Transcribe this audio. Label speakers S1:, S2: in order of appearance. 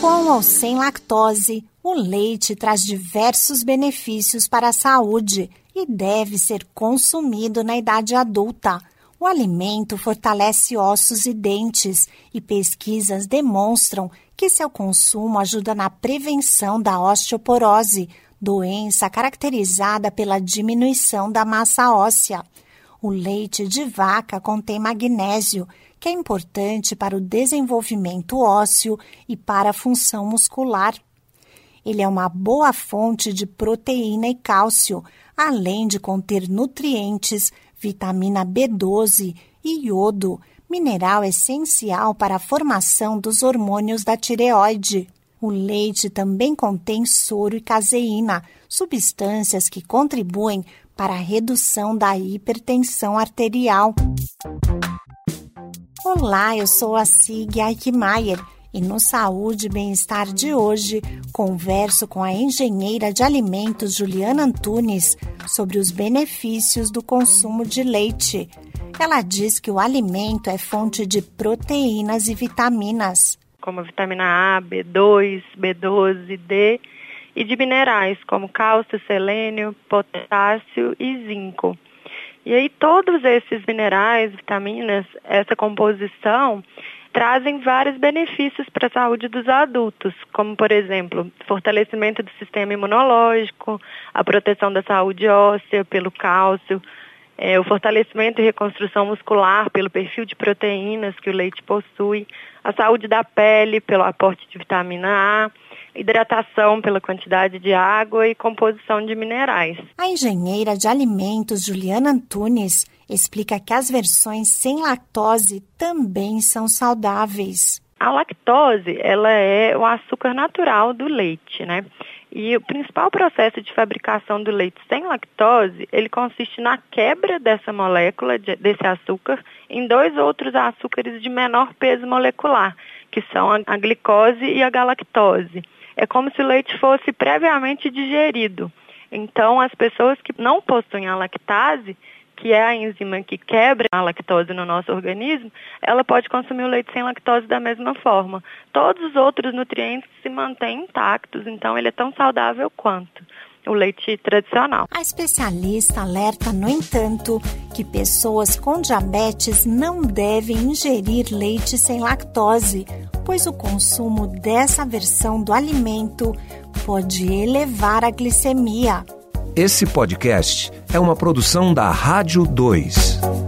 S1: Com ou sem lactose, o leite traz diversos benefícios para a saúde e deve ser consumido na idade adulta. O alimento fortalece ossos e dentes e pesquisas demonstram que seu consumo ajuda na prevenção da osteoporose, doença caracterizada pela diminuição da massa óssea. O leite de vaca contém magnésio, que é importante para o desenvolvimento ósseo e para a função muscular. Ele é uma boa fonte de proteína e cálcio, além de conter nutrientes vitamina B12 e iodo, mineral essencial para a formação dos hormônios da tireoide. O leite também contém soro e caseína, substâncias que contribuem para a redução da hipertensão arterial. Olá, eu sou a Sig Eichmeier e no Saúde e Bem-Estar de hoje, converso com a engenheira de alimentos Juliana Antunes sobre os benefícios do consumo de leite. Ela diz que o alimento é fonte de proteínas e vitaminas.
S2: Como vitamina A, B2, B12, D e de minerais como cálcio, selênio, potássio e zinco. E aí todos esses minerais, vitaminas, essa composição trazem vários benefícios para a saúde dos adultos, como, por exemplo, fortalecimento do sistema imunológico, a proteção da saúde óssea pelo cálcio, é, o fortalecimento e reconstrução muscular pelo perfil de proteínas que o leite possui, a saúde da pele pelo aporte de vitamina A, hidratação pela quantidade de água e composição de minerais.
S1: A engenheira de alimentos Juliana Antunes explica que as versões sem lactose também são saudáveis.
S2: A lactose, ela é o açúcar natural do leite, né? E o principal processo de fabricação do leite sem lactose, ele consiste na quebra dessa molécula, de, desse açúcar, em dois outros açúcares de menor peso molecular, que são a, a glicose e a galactose. É como se o leite fosse previamente digerido. Então, as pessoas que não possuem a lactase, que é a enzima que quebra a lactose no nosso organismo, ela pode consumir o leite sem lactose da mesma forma. Todos os outros nutrientes se mantêm intactos, então ele é tão saudável quanto o leite tradicional.
S1: A especialista alerta, no entanto, que pessoas com diabetes não devem ingerir leite sem lactose, pois o consumo dessa versão do alimento pode elevar a glicemia.
S3: Esse podcast é uma produção da Rádio 2.